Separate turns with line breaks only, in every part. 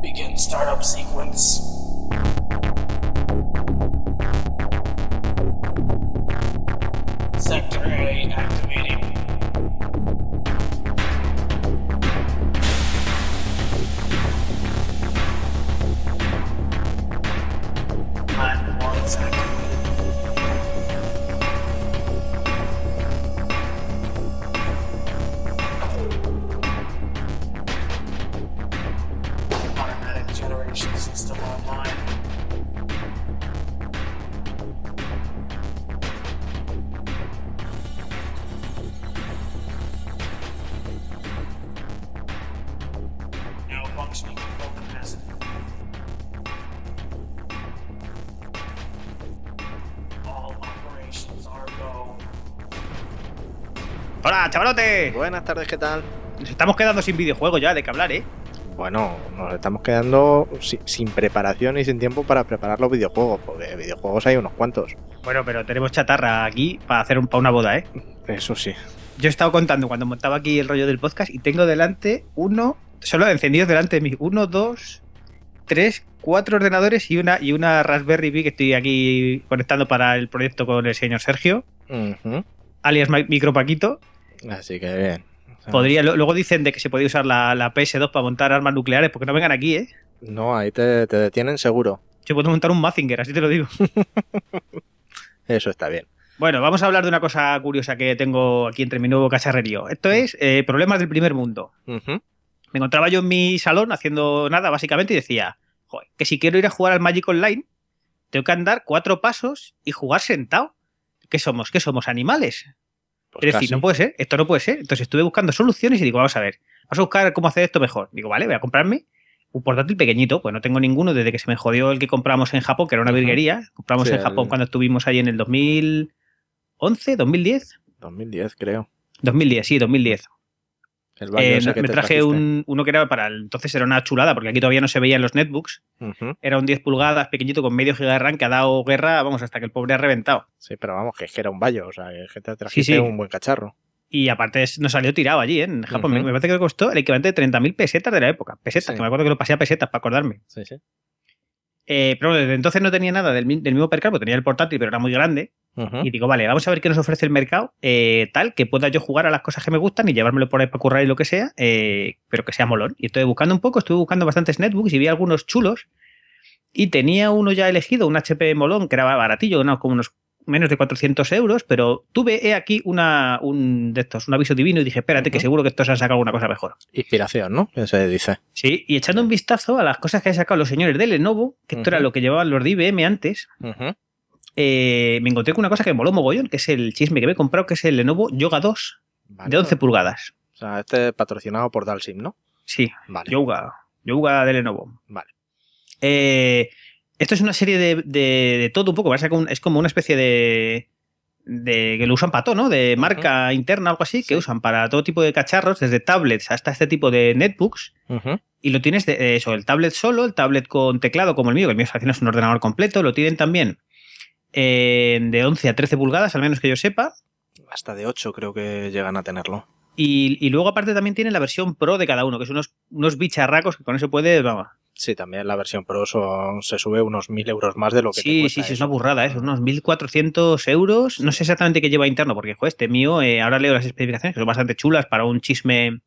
Begin startup sequence. Sector A activating.
¡Hola, chavalote!
Buenas tardes, ¿qué tal?
Nos estamos quedando sin videojuego ya, de que hablar, ¿eh?
Bueno, nos estamos quedando si- sin preparación y sin tiempo para preparar los videojuegos, porque videojuegos hay unos cuantos.
Bueno, pero tenemos chatarra aquí para hacer un, para una boda, ¿eh?
Eso sí.
Yo he estado contando cuando montaba aquí el rollo del podcast y tengo delante uno, solo encendidos delante de mí, uno, dos, tres, cuatro ordenadores y una, y una Raspberry Pi que estoy aquí conectando para el proyecto con el señor Sergio, alias Mi- Micropaquito.
Así que bien.
Podría, luego dicen de que se podía usar la, la PS2 para montar armas nucleares, porque no vengan aquí, ¿eh?
No, ahí te, te detienen seguro.
Yo puedo montar un Mazinger, así te lo digo.
Eso está bien.
Bueno, vamos a hablar de una cosa curiosa que tengo aquí entre mi nuevo cacharrerío. Esto es eh, problemas del primer mundo. Me encontraba yo en mi salón haciendo nada, básicamente, y decía, joder, que si quiero ir a jugar al Magic Online, tengo que andar cuatro pasos y jugar sentado. ¿Qué somos? ¿Qué somos? ¿Animales?
Pues
es decir, no puede ser, esto no puede ser. Entonces estuve buscando soluciones y digo, vamos a ver, vamos a buscar cómo hacer esto mejor. Digo, vale, voy a comprarme un portátil pequeñito, pues no tengo ninguno desde que se me jodió el que compramos en Japón, que era una virguería. Compramos
Sí,
en Japón
el-
cuando estuvimos ahí en el 2011, 2010.
2010, creo.
2010, sí, 2010.
El baño
Eh,
ese que
me
te
traje un, uno que era para entonces era una chulada, porque aquí todavía no se veían los netbooks. Era un 10 pulgadas pequeñito con medio giga de RAM que ha dado guerra, vamos, hasta que el pobre ha reventado.
Sí, pero vamos, que es que era un baño, o sea, que te trajiste
sí.
un buen cacharro.
Y aparte nos salió tirado allí, ¿eh? en Japón. Me- parece que costó el equivalente de 30.000 pesetas de la época. Pesetas,
Sí.
que me acuerdo que lo pasé a pesetas para acordarme.
Sí, sí.
Eh, pero bueno, desde entonces no tenía nada del, del mismo percal, porque tenía el portátil, pero era muy grande. Y digo, vale, vamos a ver qué nos ofrece el mercado, eh, tal, que pueda yo jugar a las cosas que me gustan y llevármelo por ahí para currar y lo que sea, eh, pero que sea molón. Y estuve buscando un poco, estuve buscando bastantes netbooks y vi algunos chulos. Y tenía uno ya elegido, un HP molón, que era baratillo, no, como unos menos de 400 euros, pero tuve he aquí una, un de estos, un aviso divino y dije, espérate, que
Ujú.
seguro que estos han sacado alguna cosa mejor.
Inspiración, ¿no? Que se dice.
Sí, y echando un vistazo a las cosas que han sacado los señores de Lenovo, que esto era lo que llevaban los de IBM antes,
Ujú.
Eh, me encontré con una cosa que me moló mogollón, que es el chisme que me he comprado, que es el Lenovo Yoga 2
Vale.
de 11 pulgadas.
O sea, este patrocinado por Dalsim, ¿no?
Sí,
Vale.
Yoga, Yoga de Lenovo.
Vale.
Eh, esto es una serie de, de- de todo un poco, un- es como una especie de, de que lo usan para todo, ¿no? De marca interna, algo así, que
Sí.
usan para todo tipo de cacharros, desde tablets hasta este tipo de netbooks. Y lo tienes de eso, el tablet solo, el tablet con teclado como el mío, que el mío es un ordenador completo, lo tienen también eh, de 11 a 13 pulgadas, al menos que yo sepa.
Hasta de 8 creo que llegan a tenerlo.
Y, y luego aparte también tienen la versión Pro de cada uno, que son unos, unos bicharracos que con eso puedes, vamos.
Sí, también la versión Pro son- se sube unos 1000 euros más de lo que te
Sí,
cuesta
sí, sí, es una burrada, ¿eh? son unos 1.400 euros. No sé exactamente qué lleva interno, porque joder, este mío, eh, ahora leo las especificaciones, que son bastante chulas para un chisme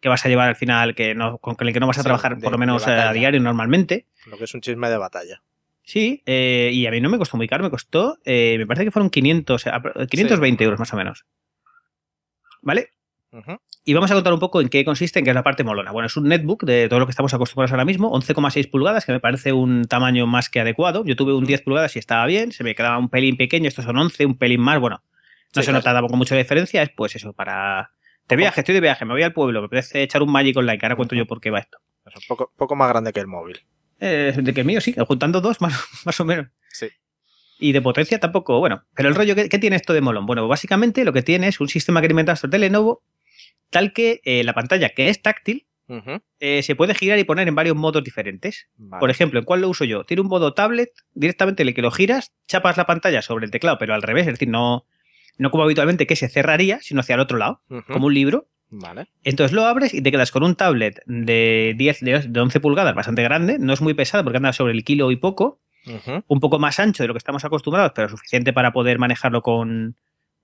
que vas a llevar al final, que no, con el que no vas a
Sí,
trabajar
de-
por lo menos a
batalla.
diario normalmente.
Lo que es un chisme de batalla.
Sí, eh, y a mí no me costó muy caro, me costó, eh, me parece que fueron 500, eh, apro- 520 euros más o menos. ¿Vale? Y vamos a contar un poco en qué consiste, en qué es la parte molona. Bueno, es un netbook de todo lo que estamos acostumbrados ahora mismo, 11,6 pulgadas, que me parece un tamaño más que adecuado. Yo tuve un 10 pulgadas y estaba bien, se me quedaba un pelín pequeño, estos son 11, un pelín más, bueno, no
Sí,
se
claro.
nota tampoco mucha diferencia, es pues eso, para... De viaje, estoy de viaje, me voy al pueblo, me parece echar un Magic Online, que ahora cuento yo por qué va esto.
Es un poco, poco más grande que el móvil.
Eh, de que el mío sí, juntando dos más, más o menos.
Sí.
Y de potencia tampoco, bueno. Pero el rollo, ¿qué, qué tiene esto de molón? Bueno, básicamente lo que tiene es un sistema que inventaron de Lenovo, tal que eh, la pantalla, que es táctil, eh, se puede girar y poner en varios modos diferentes.
Vale.
Por ejemplo, ¿en cuál lo uso yo? Tiene un modo tablet, directamente el que lo giras, chapas la pantalla sobre el teclado, pero al revés, es decir, no, no como habitualmente que se cerraría, sino hacia el otro lado, como un libro.
Vale.
Entonces lo abres y te quedas con un tablet de 10, de de 11 pulgadas, bastante grande. No es muy pesado porque anda sobre el kilo y poco. Un poco más ancho de lo que estamos acostumbrados, pero suficiente para poder manejarlo con,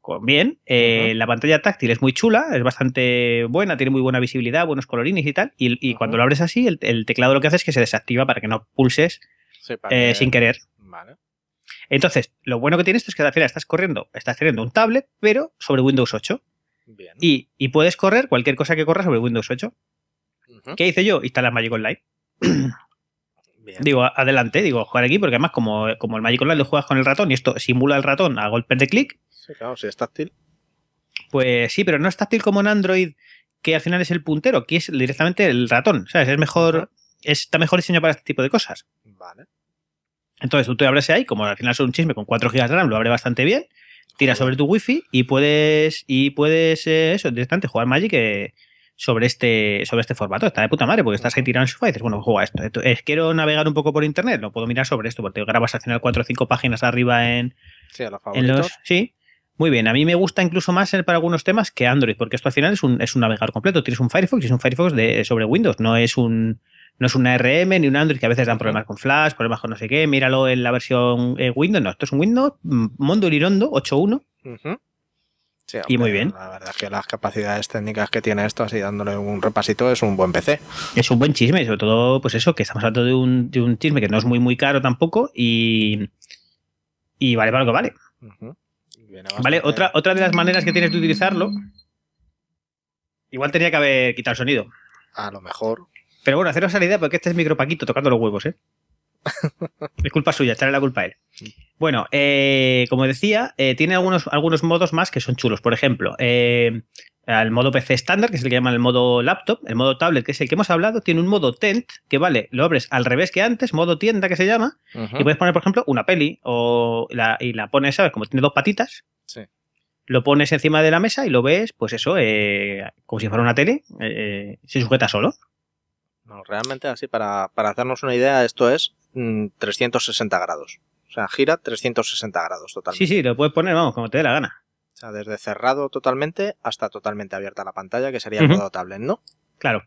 con bien. Eh. La pantalla táctil es muy chula, es bastante buena, tiene muy buena visibilidad, buenos colorines y tal. Y, cuando lo abres así, el, el teclado lo que hace es que se desactiva para que no pulses
Sí,
eh,
que-
sin querer.
Vale.
Entonces, lo bueno que tiene esto es que al final estás corriendo, estás teniendo un tablet, pero sobre Windows 8.
Bien.
Y, y puedes correr cualquier cosa que corra sobre Windows 8.
Ujú.
¿Qué hice yo? Instalar Magic Online.
Bien.
Digo, adelante, digo, jugar aquí, porque además, como, como el Magic Online lo juegas con el ratón y esto simula el ratón a golpes de clic,
Sí, claro, si es táctil.
pues sí, pero no es táctil como en Android, que al final es el puntero, aquí es directamente el ratón. ¿Sabes? Es mejor, está mejor diseñado para este tipo de cosas.
Vale.
Entonces tú te abres ahí, como al final es un chisme con 4 GB de RAM, lo abre bastante bien, tiras
Joder.
sobre tu wifi y puedes, y puedes eh, eso, directamente jugar Magic eh, sobre este, sobre este formato. Está de puta madre, porque estás ahí tirado en sofá y dices, bueno, juega esto. Esto- es, quiero navegar un poco por internet, lo puedo mirar sobre esto, porque grabas al final 4 o 5 páginas arriba en,
Sí, a los
en los. Sí. Muy bien, a mí me gusta incluso más para algunos temas que Android, porque esto al final es un, es un navegador completo. Tienes un Firefox y es un Firefox de, sobre Windows, no es un no es una RM ni un Android que a veces dan problemas con Flash, problemas con no sé qué. Míralo en la versión eh, Windows, no, esto es un Windows mm, Mondo Lirondo 8.1
Ujú. Sí,
Y muy bien.
La verdad es que las capacidades técnicas que tiene esto, así dándole un repasito, es un buen PC.
es un buen chisme, sobre todo, pues eso, que estamos hablando de un, de un chisme que no es muy muy caro tampoco y, y vale para lo que vale. Vale, otra, otra de las maneras que tienes de utilizarlo, igual tenía que haber quitado el sonido.
A lo mejor.
Pero bueno, haceros la idea porque este es micropaquito tocando los huevos, ¿eh? es culpa suya, echarle la culpa a él. Bueno, eh, como decía, eh, tiene algunos, algunos modos más que son chulos. Por ejemplo, eh, el modo PC estándar, que es el que llaman el modo laptop, el modo tablet, que es el que hemos hablado, tiene un modo tent, que vale, lo abres al revés que antes, modo tienda que se llama, y puedes poner, por ejemplo, una peli o la, y la pones, ¿sabes? Como tiene dos patitas,
Sí.
lo pones encima de la mesa y lo ves, pues eso, eh, como si fuera una tele, eh, se sujeta solo.
No, realmente así, para, para hacernos una idea, esto es mm, 360 grados. O sea, gira 360 grados totalmente.
Sí, sí, lo puedes poner, vamos, como te dé la gana.
O sea, desde cerrado totalmente hasta totalmente abierta la pantalla, que sería el
Ujú.
modo tablet, ¿no?
Claro.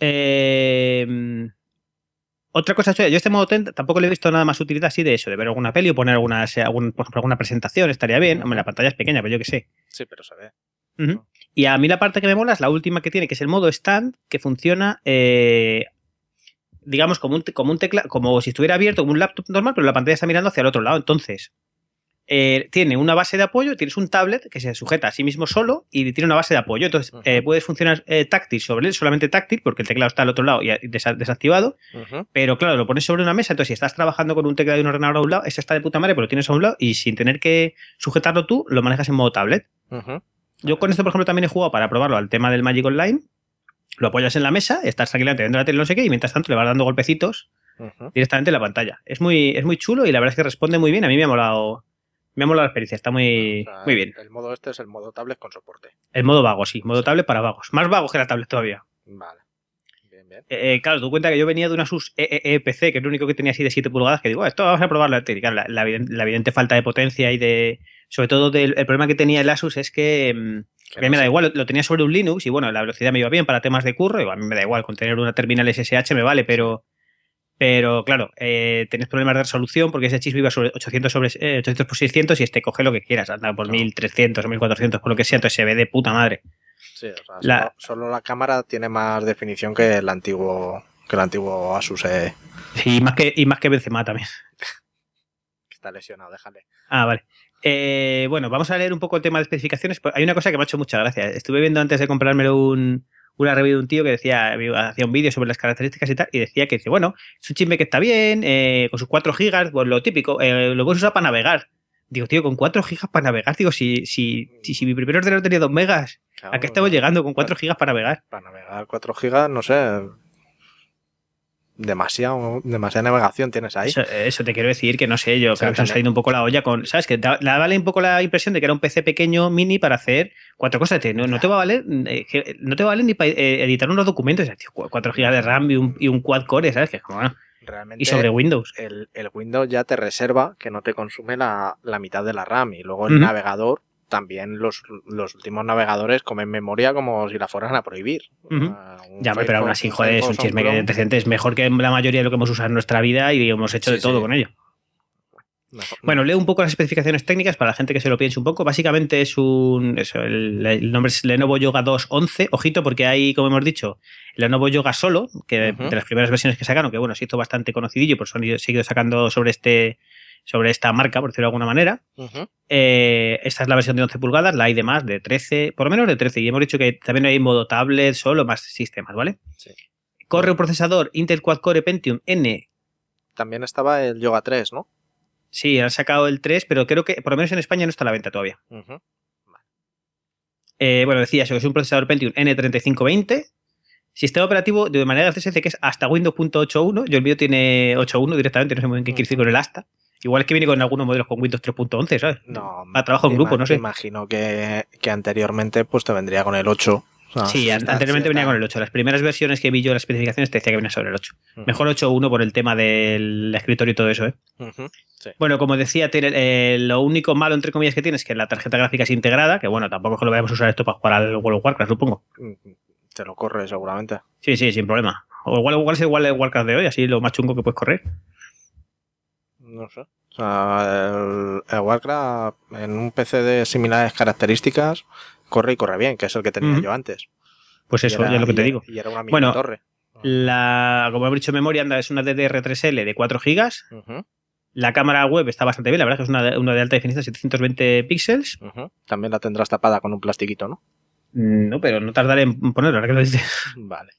Eh, otra cosa yo este modo tampoco le he visto nada más utilidad así de eso, de ver alguna peli o poner alguna, sea, algún- por ejemplo, alguna presentación, estaría bien. Hombre, la pantalla es pequeña, pero yo qué sé.
Sí, pero se ve.
Ujú. Y a mí la parte que me mola es la última que tiene, que es el modo stand, que funciona, eh, digamos, como un, como un teclado, como si estuviera abierto, como un laptop normal, pero la pantalla está mirando hacia el otro lado. Entonces, eh, tiene una base de apoyo, tienes un tablet que se sujeta a sí mismo solo y tiene una base de apoyo. Entonces, eh, puedes funcionar eh, táctil sobre él, solamente táctil, porque el teclado está al otro lado y y desa- desactivado. Pero claro, lo pones sobre una mesa, entonces si estás trabajando con un teclado y un ordenador a un lado, ese está de puta madre, pero lo tienes a un lado y sin tener que sujetarlo tú, lo manejas en modo tablet. Yo con esto, por ejemplo, también he jugado para probarlo al tema del Magic Online. Lo apoyas en la mesa, estás tranquilamente viendo la tele, no sé qué, y mientras tanto le vas dando golpecitos directamente en la pantalla. Es muy, es muy chulo y la verdad es que responde muy bien. A mí me ha molado, me ha molado la experiencia, está muy,
O sea,
muy bien.
El modo este es el modo tablet con soporte.
El modo vago, sí, modo tablet para vagos. Más vagos que la tablet todavía.
Vale. Bien, bien.
Eh, eh, claro, tú cuenta que yo venía de una Asus EEE-PC, que es lo único que tenía así de 7 pulgadas, que digo, "Ah, esto vamos a probarlo. Y claro, la, la evidente falta de potencia y de. Sobre todo, del, el problema que tenía el Asus es que. mm,
Que
a mí
no
me da igual, lo, lo tenía sobre un Linux y bueno, la velocidad me iba bien para temas de curro, y a mí me da igual, con tener una terminal SSH me vale, pero. Pero claro, eh, tenés problemas de resolución porque ese chip iba sobre 800 sobre eh, 800 por 600 y este coge lo que quieras, anda por
Claro.
1300 o 1400, por lo que sea, entonces se ve de puta madre.
Sí, o sea,
La-
solo, solo la cámara tiene más definición que el antiguo que el antiguo Asus eh,
Y más que, y más que Benzema también.
está lesionado, déjale.
Ah, vale. Eh, bueno, vamos a leer un poco el tema de especificaciones. Hay una cosa que me ha hecho mucha gracia. Estuve viendo antes de comprármelo un, una review de un tío que decía, hacía un vídeo sobre las características y tal, y decía que dice, bueno, es un chisme que está bien, eh, con sus 4 gigas, pues lo típico, eh, lo puedes usar para navegar. Digo, tío, con 4 gigas para navegar, digo, si, si, si, si mi primer ordenador tenía 2 megas, ¿a qué estamos llegando con 4 gigas para navegar?
Para navegar 4 gigas, no sé. Demasiado, demasiada navegación tienes ahí.
Eso, eso te quiero decir que no sé, yo
O sea,
creo que se
tener-
salido un poco la olla con. ¿Sabes? Que da, da- vale un poco la impresión de que era un PC pequeño, mini, para hacer cuatro cosas. Te- No, no te va a valer, eh, no te va a valer ni para eh, editar unos documentos. Tío, cu- 4 GB de RAM y un, y un quad core, ¿sabes? Que es como, bueno,
Realmente
y sobre Windows.
el, el Windows ya te reserva que no te consume la, la mitad de la RAM y luel el navegador también los, los últimos navegadores comen memoria como si la fueran a prohibir.
Ya, pero aún así,
un
joder, es un chisme que decente. Es mejor que la mayoría de lo que hemos usado en nuestra vida y hemos hecho
Sí,
de todo
sí.
con ello.
mejor-
Bueno, leo un poco las especificaciones técnicas para la gente que se lo piense un poco. Básicamente es un. Eso, el, el nombre es Lenovo Yoga 211. Ojito, porque hay, como hemos dicho, el Lenovo Yoga solo, que de las primeras versiones que sacaron, que bueno, se hizo bastante conocidillo, por eso han ido- seguido sacando sobre este sobre esta marca, por decirlo de alguna manera. Eh, esta es la versión de 11 pulgadas, la hay de más, de 13, por lo menos de 13. Y hemos dicho que también hay modo tablet, solo más sistemas, ¿vale?
Sí.
Corre un procesador Intel Quad Core Pentium N.
También estaba el Yoga 3, ¿no?
Sí, han sacado el 3, pero creo que por lo menos en España no está a la venta todavía. Eh, bueno, decía eso, que es un procesador Pentium N3520. Sistema operativo de manera dice que es hasta Windows.81. Yo el mío tiene 8.1 directamente, no sé muy bien qué quiere decir con el hasta. Igual que viene con algunos modelos con Windows 3.11, ¿sabes?
No,
Para trabajo en grupo, no sé.
Imagino que, que anteriormente pues te vendría con el 8. O sea,
sí, anteriormente venía con el 8. Las primeras versiones que vi yo, las especificaciones, te decía que venía sobre el 8.
Ujú.
Mejor 8.1 por el tema del escritorio y todo eso, ¿eh?
Ujú.
Bueno, como decía, tiene, eh, lo único malo, entre comillas, que tiene es que la tarjeta gráfica es integrada, que bueno, tampoco es que lo vayamos a usar esto para jugar al World of Warcraft, supongo.
Te lo corre seguramente.
Sí, sí, sin problema. O igual, igual es igual el Warcraft de hoy, así lo más chungo que puedes correr.
No sé. O sea, el, el Warcraft en un PC de similares características corre y corre bien, que es el que tenía yo antes.
Pues eso,
era-
ya es lo que
y
te
era-
digo.
Y era una
Bueno,
torre.
La, como hemos dicho, memoria anda es una DDR3L de 4 GB. La cámara web está bastante bien, la verdad es que es una, una de alta definición, 720 píxeles.
ujú. También la tendrás tapada con un plastiquito, ¿no?
Mm, No, pero no tardaré en ponerlo, ahora que lo dices.
Vale.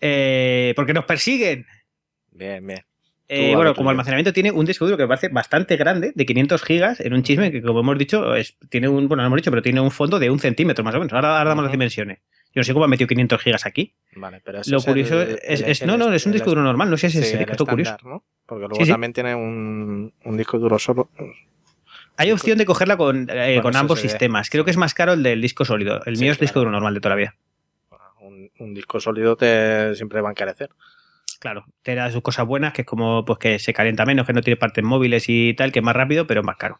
Eh, porque nos persiguen.
Bien, bien.
Eh,
Tú,
bueno, como almacenamiento tiene un disco duro que me parece bastante grande, de 500 gigas, en un chisme que, como hemos dicho, es, tiene un, bueno, no hemos dicho, pero tiene un fondo de un centímetro más o menos. Ahora, ahora damos las dimensiones. Yo no sé cómo ha metido 500 gigas aquí.
Vale, pero
Lo
es el-
curioso es,
el-
es-
el
no, no, es un disco duro normal, no sé si es
sí,
el que curioso.
estándar, ¿no? Porque luego
Sí, sí.
también tiene un, un disco duro solo.
Hay opción de cogerla con, eh,
Con
con ambos sistemas. Creo que es más caro el del disco sólido. El mío es disco
claro.
duro normal de toda la vida.
Un, un disco sólido te siempre va a encarecer.
Claro, te da sus cosas buenas, que es como pues que se calienta menos, que no tiene partes móviles y tal, que es más rápido, pero es más caro.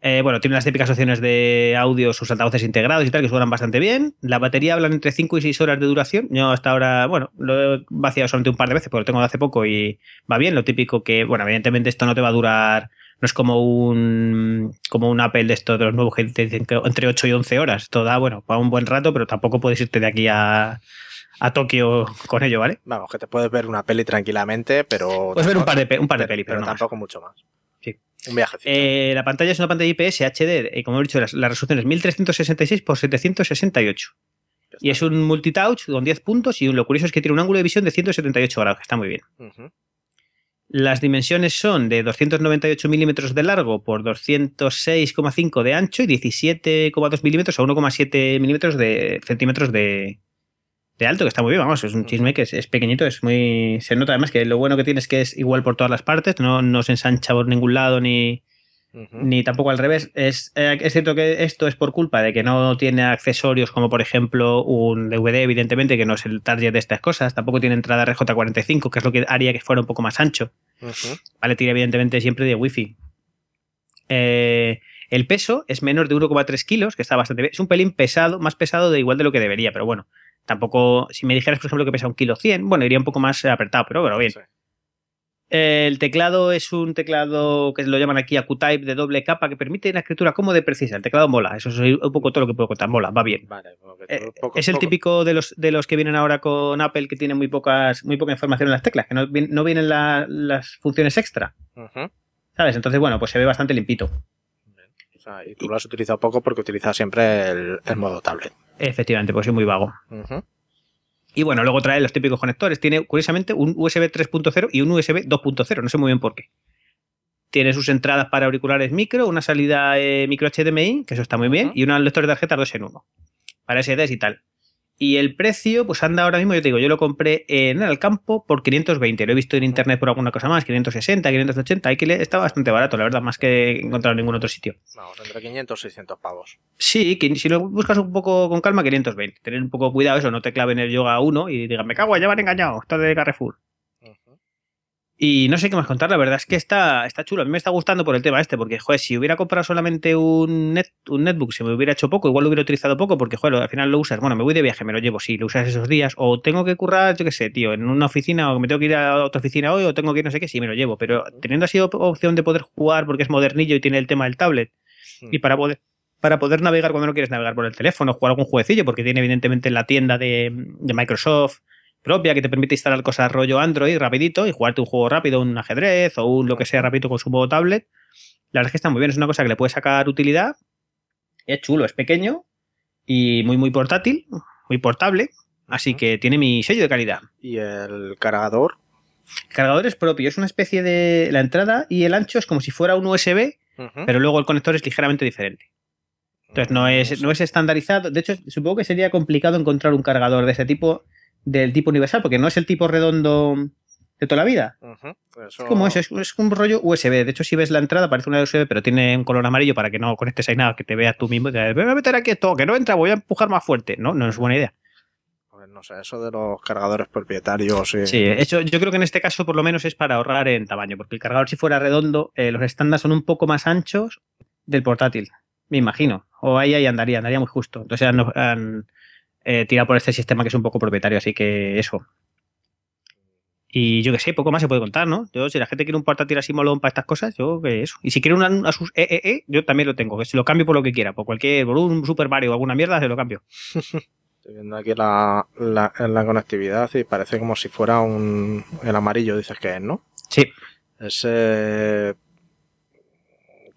Eh, bueno, tiene las típicas opciones de audio, sus altavoces integrados y tal, que suenan bastante bien. La batería hablan entre 5 y 6 horas de duración. Yo hasta ahora, bueno, lo he vaciado solamente un par de veces, porque lo tengo de hace poco y va bien. Lo típico que, bueno, evidentemente esto no te va a durar, no es como un como un Apple de estos de los nuevos que dicen que entre 8 y 11 horas. Esto da, bueno, para un buen rato, pero tampoco puedes irte de aquí a, a Tokio con ello, ¿vale?
Vamos, que te puedes ver una peli tranquilamente, pero.
Puedes ver un par de, un par de pelis, pero,
pero
no más.
tampoco mucho más.
Sí.
Un viajecito.
Eh, la pantalla es una pantalla IPS HD, y como he dicho, la, la resolución es 1366 x 768.
Ya
Y es un multitouch con 10 puntos y lo curioso es que tiene un ángulo de visión de 178 grados, que está muy bien. Las dimensiones son de 298 milímetros de largo por 206,5 de ancho y 17,2 milímetros a 1,7 milímetros de centímetros de, de alto, que está muy bien, vamos, es un chisme que es, es pequeñito, es muy... Se nota además que lo bueno que tiene es que es igual por todas las partes, no, no se ensancha por ningún lado ni, ni tampoco al revés. Es, eh, es cierto que esto es por culpa de que no tiene accesorios como por ejemplo un DVD, evidentemente, que no es el target de estas cosas. Tampoco tiene entrada RJ45, que es lo que haría que fuera un poco más ancho. Vale, tiene evidentemente siempre de Wi-Fi. Eh, el peso es menos de 1,3 kilos, que está bastante bien. Es un pelín pesado, más pesado de igual de lo que debería, pero bueno. Tampoco, si me dijeras, por ejemplo, que pesa un kilo 100, bueno, iría un poco más apretado, pero bueno, bien.
Sí.
El teclado es un teclado que lo llaman aquí AcuType de doble capa que permite una escritura cómoda y precisa. El teclado mola, eso es un poco todo lo que puedo contar. Mola, va bien.
Vale,
Eh,
poco-
es el
poco-
típico de los, de los que vienen ahora con Apple que tienen muy pocas muy poca información en las teclas, que no, vien- no vienen la- las funciones extra. ¿sabes? Entonces, bueno, pues se ve bastante limpito.
Sea, y tú lo has utilizado poco porque utilizas siempre el, el modo tablet.
Efectivamente, pues soy muy vago. Y bueno, luego trae los típicos conectores. Tiene, curiosamente, un USB 3.0 y un USB 2.0. No sé muy bien por qué. Tiene sus entradas para auriculares micro, una salida eh, micro HDMI, que eso está muy bien, y un lector de tarjetas 2 en 1. Para SDs y tal. Y el precio, pues anda ahora mismo, yo te digo, yo lo compré en el campo por 520. Lo he visto en internet por alguna cosa más, 560, 580. Hay que está bastante barato, la verdad, más que encontrar en ningún otro sitio.
Vamos, entre 500 y 600 pavos.
Sí, que si lo buscas un poco con calma, 520. Tener un poco cuidado, eso, no te claven el yoga 1 y digan, me cago, ya me han engañado, esto es de Carrefour. Y no sé qué más contar, la verdad es que está, está chulo. A mí me está gustando por el tema este, porque, joder, si hubiera comprado solamente un, net, un netbook, se me hubiera hecho poco, igual lo hubiera utilizado poco, porque, joder, al final lo usas. Bueno, me voy de viaje, me lo llevo, sí, lo usas esos días. O tengo que currar, yo qué sé, tío, en una oficina, o me tengo que ir a otra oficina hoy, o tengo que ir no sé qué, sí, me lo llevo. Pero teniendo así op- opción de poder jugar, porque es modernillo y tiene el tema del tablet, y para poder, para poder navegar cuando no quieres navegar por el teléfono, jugar algún jueguecillo, porque tiene evidentemente la tienda de, de Microsoft propia que te permite instalar cosas rollo Android rapidito y jugarte un juego rápido, un ajedrez o un lo que sea rápido con su modo tablet. La verdad es que está muy bien, es una cosa que le puede sacar utilidad. Es chulo, es pequeño y muy muy portátil, muy portable, así que tiene mi sello de calidad.
Y el cargador.
El cargador es propio, es una especie de la entrada y el ancho es como si fuera un USB, pero luego el conector es ligeramente diferente. Entonces no es, no es estandarizado. De hecho, supongo que sería complicado encontrar un cargador de ese tipo, del tipo universal, porque no es el tipo redondo de toda la vida.
Eso-
Es como eso, es, es un rollo USB. De hecho, si ves la entrada, parece una USB, pero tiene un color amarillo para que no conectes ahí nada, que te veas tú mismo. y te digas, voy a meter aquí esto, que no entra, voy a empujar más fuerte. No, no es buena idea.
Pues no sé, eso de los cargadores propietarios. y-
Sí, eso, yo creo que en este caso por lo menos es para ahorrar en tamaño, porque el cargador si fuera redondo, eh, los estándares son un poco más anchos del portátil, me imagino. O ahí, ahí andaría, andaría muy justo. Entonces han, han, eh, tirado por este sistema que es un poco propietario, así que eso. Y yo que sé, poco más se puede contar, ¿no? Yo, si la gente quiere un portátil así molón para estas cosas, yo que eso. Y si quiere un Asus EEE, yo también lo tengo, que se lo cambio por lo que quiera, por cualquier, por un Super Mario o alguna mierda, se lo cambio.
Estoy viendo aquí la, la, conectividad y parece como si fuera un. El amarillo, dices que es, ¿no?
Sí,
Ese.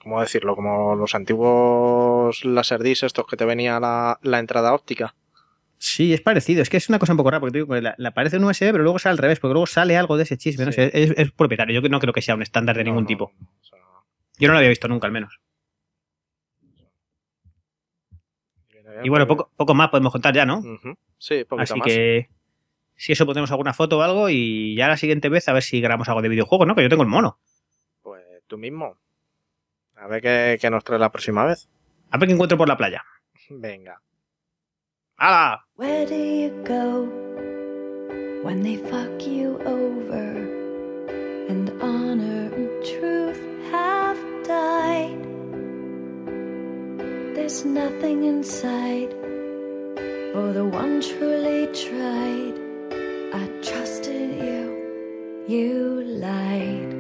¿Cómo decirlo? Como los antiguos Laserdisc, estos que te venía la, la entrada óptica.
Sí, es parecido. Es que es una cosa un poco rara, porque te digo que la, la parece un USB, pero luego sale al revés, porque luego sale algo de ese chisme. No
Sí.
sé, es, es propietario. Yo no creo que sea un estándar de
No,
ningún
no,
tipo.
no, o sea,
Yo no lo había visto nunca, al menos. Y bueno, poco, poco más podemos contar ya, ¿no?
Sí,
Así
más.
que si eso ponemos alguna foto o algo y ya la siguiente vez a ver si grabamos algo de videojuegos, ¿no? Que yo tengo el mono.
Pues tú mismo. A ver qué, qué nos trae la próxima vez.
A ver qué encuentro por la playa.
Venga.
Where do you go when they fuck you over and honor and truth have died? There's nothing inside for the one truly tried. I trusted you, you lied.